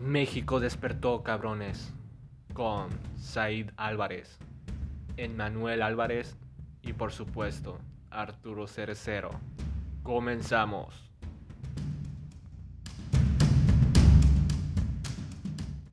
México despertó, cabrones, con Said Álvarez, Emmanuel Álvarez y por supuesto Arturo Cerecero. Comenzamos.